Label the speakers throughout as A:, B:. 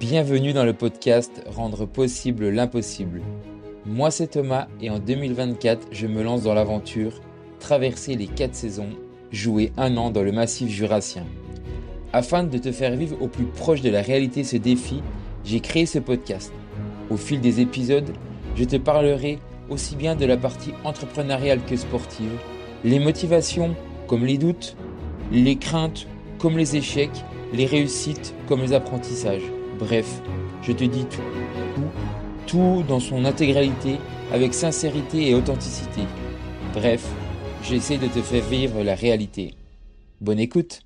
A: Bienvenue dans le podcast Rendre possible l'impossible. Moi c'est Thomas et en 2024 je me lance dans l'aventure, traverser les 4 saisons, jouer un an dans le massif jurassien. Afin de te faire vivre au plus proche de la réalité ce défi, j'ai créé ce podcast. Au fil des épisodes, je te parlerai aussi bien de la partie entrepreneuriale que sportive, les motivations comme les doutes, les craintes comme les échecs, les réussites comme les apprentissages. Bref, je te dis tout, tout, tout dans son intégralité avec sincérité et authenticité. Bref, j'essaie de te faire vivre la réalité. Bonne écoute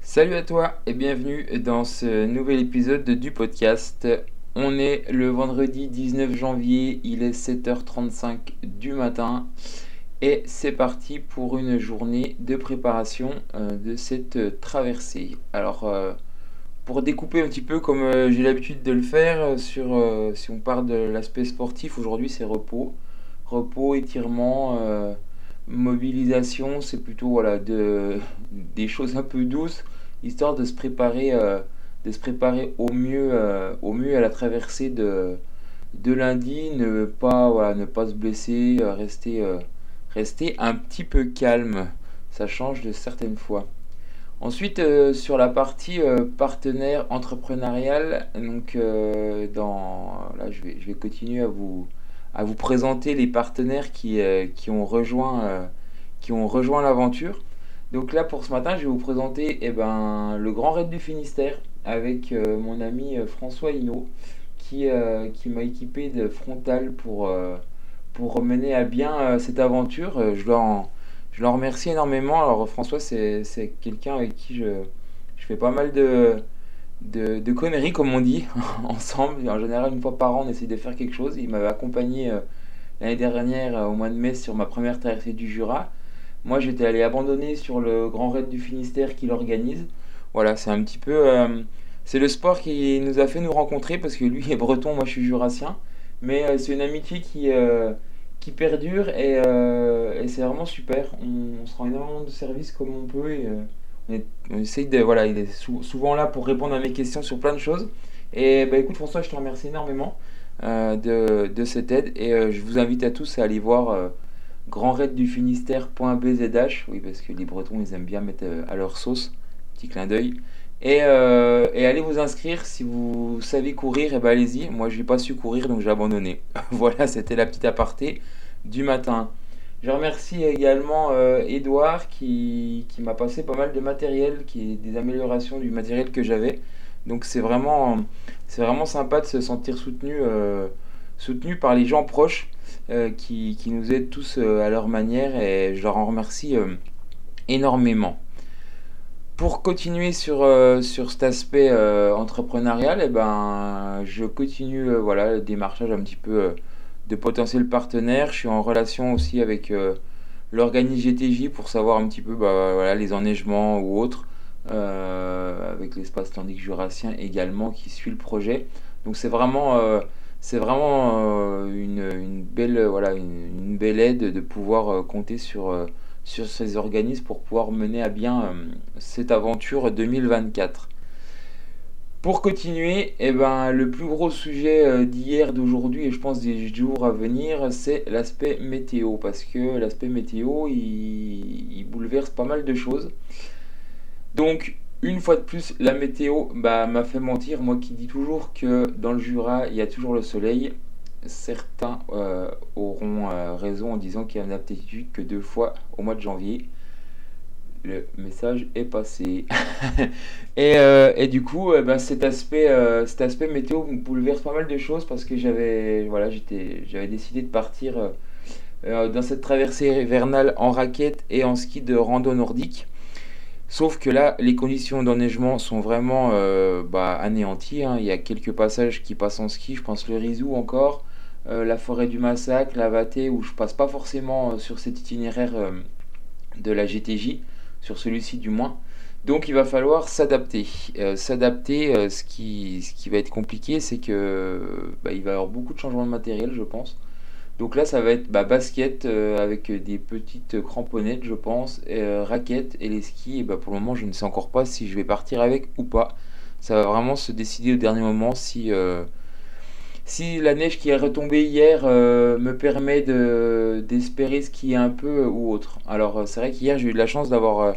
A: Salut à toi et bienvenue dans ce nouvel épisode du podcast. On est le vendredi 19 janvier, il est 7h35 du matin et c'est parti pour une journée de préparation euh, de cette traversée. Alors euh, pour découper un petit peu comme euh, j'ai l'habitude de le faire sur si on part de l'aspect sportif, aujourd'hui c'est repos. Repos, étirement, mobilisation, c'est plutôt voilà de, des choses un peu douces, histoire de se préparer, de se préparer au mieux, au mieux à la traversée de, de lundi, ne pas, voilà, ne pas se blesser, rester rester un petit peu calme. Ça change de certaines fois. Ensuite, euh, sur la partie euh, partenaire entrepreneurial, euh, je vais, continuer à vous, présenter les partenaires qui, ont rejoint, l'aventure. Donc là, pour ce matin, je vais vous présenter eh ben, le Grand Raid du Finistère avec mon ami François Hinault qui m'a équipé de frontal pour pour mener à bien euh, cette aventure. Euh, je leur, remercie énormément. Alors François, c'est quelqu'un avec qui je, fais pas mal de, de, conneries, comme on dit, ensemble. En général, une fois par an, on essaie de faire quelque chose. Il m'avait accompagné euh, l'année dernière, au mois de mai, sur ma première traversée du Jura. Moi, j'étais allé abandonner sur le Grand Raid du Finistère qu'il organise. Voilà, c'est un petit peu... c'est le sport qui nous a fait nous rencontrer, parce que lui est breton, moi je suis jurassien. Mais c'est une amitié qui qui perdure euh, et, c'est vraiment super. On, se rend énormément de services comme on peut et euh, on, essaye de. Voilà, il est souvent là pour répondre à mes questions sur plein de choses. Et bah écoute, François, je te remercie énormément euh, de, cette aide et je vous invite à tous à aller voir grandreddufinistère.bzh. Oui, parce que les Bretons, ils aiment bien mettre à leur sauce. Petit clin d'œil. Et, et, allez vous inscrire si vous savez courir, et ben allez-y. Moi, je n'ai pas su courir, donc j'ai abandonné. voilà, c'était la petite aparté du matin. Je remercie également euh, Edouard qui, m'a passé pas mal de matériel, qui des améliorations du matériel que j'avais. Donc c'est vraiment, c'est vraiment sympa de se sentir soutenu, euh, soutenu par les gens proches euh, qui, nous aident tous à leur manière et je leur en remercie énormément. Pour continuer sur, sur cet aspect entrepreneurial, et eh ben, je continue voilà, le démarchage un petit peu de potentiels partenaires. Je suis en relation aussi avec euh, l'organisme GTJ pour savoir un petit peu bah, voilà, les enneigements ou autres, euh, avec l'espace tandique jurassien également qui suit le projet. Donc c'est vraiment, euh, vraiment une, belle, voilà, une, belle aide de pouvoir compter sur, sur ces organismes pour pouvoir mener à bien cette aventure 2024. Pour continuer, eh ben, le plus gros sujet euh, d'hier, d'aujourd'hui et je pense des jours à venir, c'est l'aspect météo. Parce que l'aspect météo, il, bouleverse pas mal de choses. Donc, une fois de plus, la météo bah, m'a fait mentir. Moi qui dis toujours que dans le Jura, il y a toujours le soleil. Certains euh, auront euh, raison en disant qu'il y a une aptitude que deux fois au mois de janvier le message est passé. et, euh, et, du coup, eh ben, cet, aspect, cet aspect météo bouleverse pas mal de choses parce que j'avais voilà, j'avais décidé de partir dans cette traversée hivernale en raquette et en ski de rando nordique. Sauf que là, les conditions d'enneigement sont vraiment bah, anéanties. Hein. Il y a quelques passages qui passent en ski, je pense le Rizou encore, la forêt du Massacre, la Vaté, où je passe pas forcément sur cet itinéraire de la GTJ sur celui-ci du moins. Donc il va falloir s'adapter. Euh, s'adapter, euh, ce, qui, ce va être compliqué, c'est que bah, il va y avoir beaucoup de changements de matériel, je pense. Donc là, ça va être bah, basket avec des petites cramponnettes, je pense, raquettes et les skis. Et bah, pour le moment, je ne sais encore pas si je vais partir avec ou pas. Ça va vraiment se décider au dernier moment si si la neige qui est retombée hier euh, me permet de, d'espérer skier un peu ou autre. Alors euh, c'est vrai qu'hier j'ai eu de la chance d'avoir euh,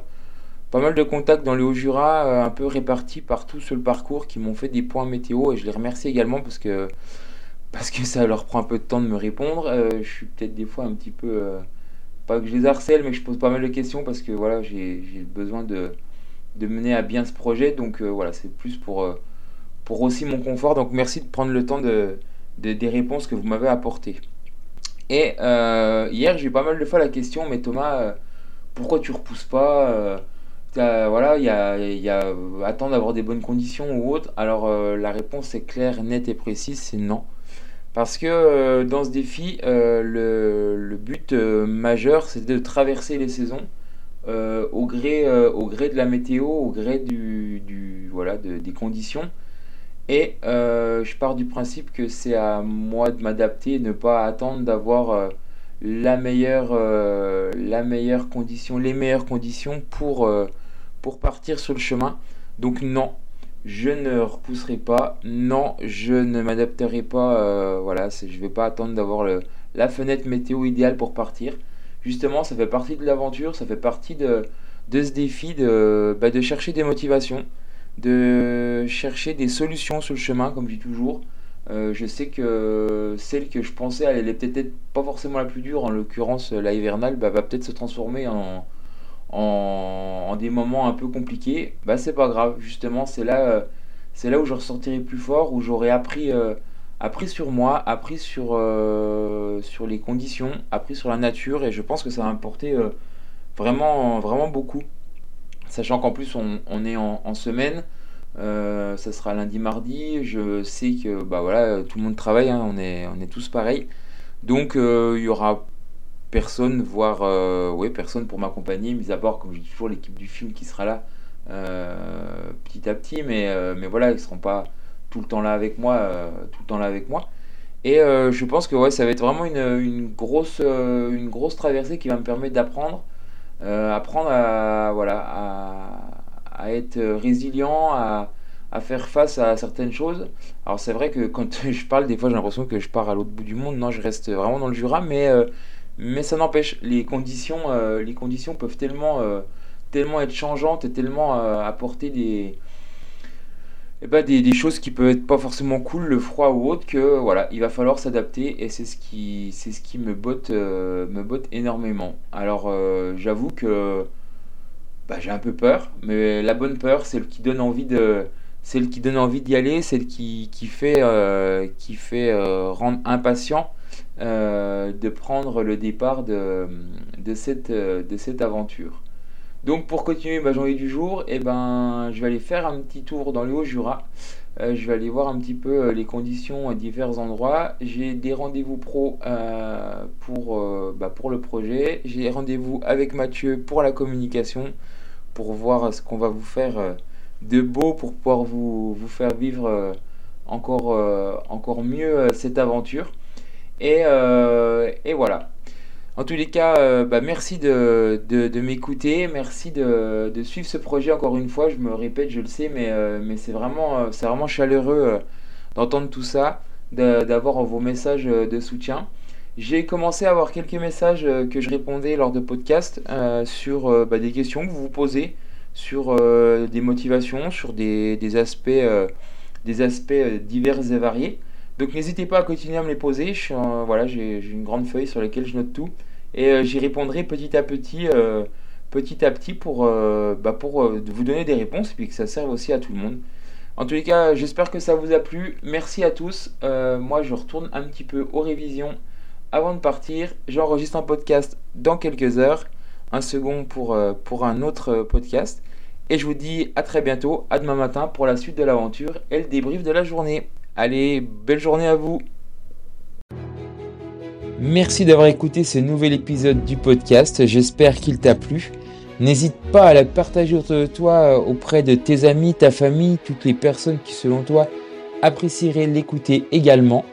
A: pas mal de contacts dans le Haut-Jura, un peu répartis partout sur le parcours, qui m'ont fait des points météo et je les remercie également parce que, parce que ça leur prend un peu de temps de me répondre. je suis peut-être des fois un petit peu... pas que je les harcèle, mais que je pose pas mal de questions parce que voilà, j'ai, besoin de, de, mener à bien ce projet. Donc voilà, c'est plus pour pour aussi mon confort. Donc merci de prendre le temps de, des réponses que vous m'avez apportées. Et euh, hier, j'ai eu pas mal de fois la question, mais Thomas, euh, pourquoi tu repousses pas euh, Voilà, il y a, y attendre d'avoir des bonnes conditions ou autre. Alors la réponse est claire, nette et précise, c'est non. Parce que dans ce défi, le, but majeur, c'est de traverser les saisons au, gré, au gré de la météo, au gré du voilà, des conditions. Et euh, je pars du principe que c'est à moi de m'adapter, ne pas attendre d'avoir euh, la, meilleure, euh, la meilleure condition, les meilleures conditions pour, partir sur le chemin. Donc non, je ne repousserai pas. Non, je ne m'adapterai pas. voilà, je ne vais pas attendre d'avoir la fenêtre météo idéale pour partir. Justement, ça fait partie de l'aventure, ça fait partie de, ce défi bah, de chercher des motivations de chercher des solutions sur le chemin, comme je dis toujours. Euh, je sais que celle que je pensais, elle est peut-être pas forcément la plus dure, en l'occurrence la hivernale, bah, va peut-être se transformer en, en, des moments un peu compliqués. Bah c'est pas grave, justement, c'est là, c'est là où je ressortirai plus fort, où j'aurai appris, euh, appris sur moi, appris sur, euh, sur les conditions, appris sur la nature, et je pense que ça va m'apporter vraiment, vraiment beaucoup. Sachant qu'en plus on, est en, semaine, euh, ça sera lundi, mardi. Je sais que bah voilà, tout le monde travaille, hein, on, est, tous pareils. Donc euh, il y aura personne, voire euh, personne pour m'accompagner, mis à part, comme je dis toujours, l'équipe du film qui sera là petit à petit. Mais, mais voilà, ils ne seront pas tout le temps là avec moi. tout le temps avec moi. Et je pense que ouais, ça va être vraiment une grosse traversée qui va me permettre d'apprendre euh, apprendre à, voilà, à, être résilient, à, faire face à certaines choses. Alors c'est vrai que quand je parle, des fois j'ai l'impression que je pars à l'autre bout du monde. Non, je reste vraiment dans le Jura, mais, euh, mais ça n'empêche. Les conditions, euh, les conditions peuvent tellement, tellement être changeantes et tellement apporter des, eh ben, des, choses qui peuvent être pas forcément cool, le froid ou autre, que voilà, il va falloir s'adapter et c'est ce qui, c'est ce qui me botte, euh, me botte énormément. Alors euh, j'avoue que bah, j'ai un peu peur, mais la bonne peur, c'est le qui donne envie de, celle qui donne envie d'y aller, celle qui, qui fait, euh, qui fait rendre impatient de prendre le départ de, de, cette, de cette aventure. Donc pour continuer ma journée du jour, eh ben, je vais aller faire un petit tour dans le Haut-Jura. Euh, je vais aller voir un petit peu euh, les conditions à divers endroits. J'ai des rendez-vous pro euh, pour, bah, pour le projet. J'ai rendez-vous avec Mathieu pour la communication, pour voir ce qu'on va vous faire de beau pour pouvoir vous, faire vivre encore, encore mieux cette aventure. Et voilà. En tous les cas, euh, bah, merci de, m'écouter, merci de, suivre ce projet encore une fois. Je me répète, je le sais, mais, euh, mais c'est vraiment, euh, c'est vraiment chaleureux d'entendre tout ça, d'avoir vos messages de soutien. J'ai commencé à avoir quelques messages que je répondais lors de podcasts sur bah, des questions que vous vous posez, sur des motivations, sur des aspects divers et variés. Donc n'hésitez pas à continuer à me les poser. voilà, j'ai une grande feuille sur laquelle je note tout. Et euh, j'y répondrai petit à petit, euh, petit à petit pour, euh, bah, vous donner des réponses et puis que ça serve aussi à tout le monde. En tous les cas, j'espère que ça vous a plu. Merci à tous. moi, je retourne un petit peu aux révisions avant de partir. J'enregistre un podcast dans quelques heures. Un second pour un autre podcast. Et je vous dis à très bientôt, à demain matin pour la suite de l'aventure et le débrief de la journée. Allez, belle journée à vous. Merci d'avoir écouté ce nouvel épisode du podcast. J'espère qu'il t'a plu. N'hésite pas à la partager autour de toi auprès de tes amis, ta famille, toutes les personnes qui selon toi apprécieraient l'écouter également.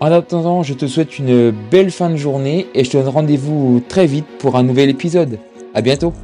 A: En attendant, je te souhaite une belle fin de journée et je te donne rendez-vous très vite pour un nouvel épisode. À bientôt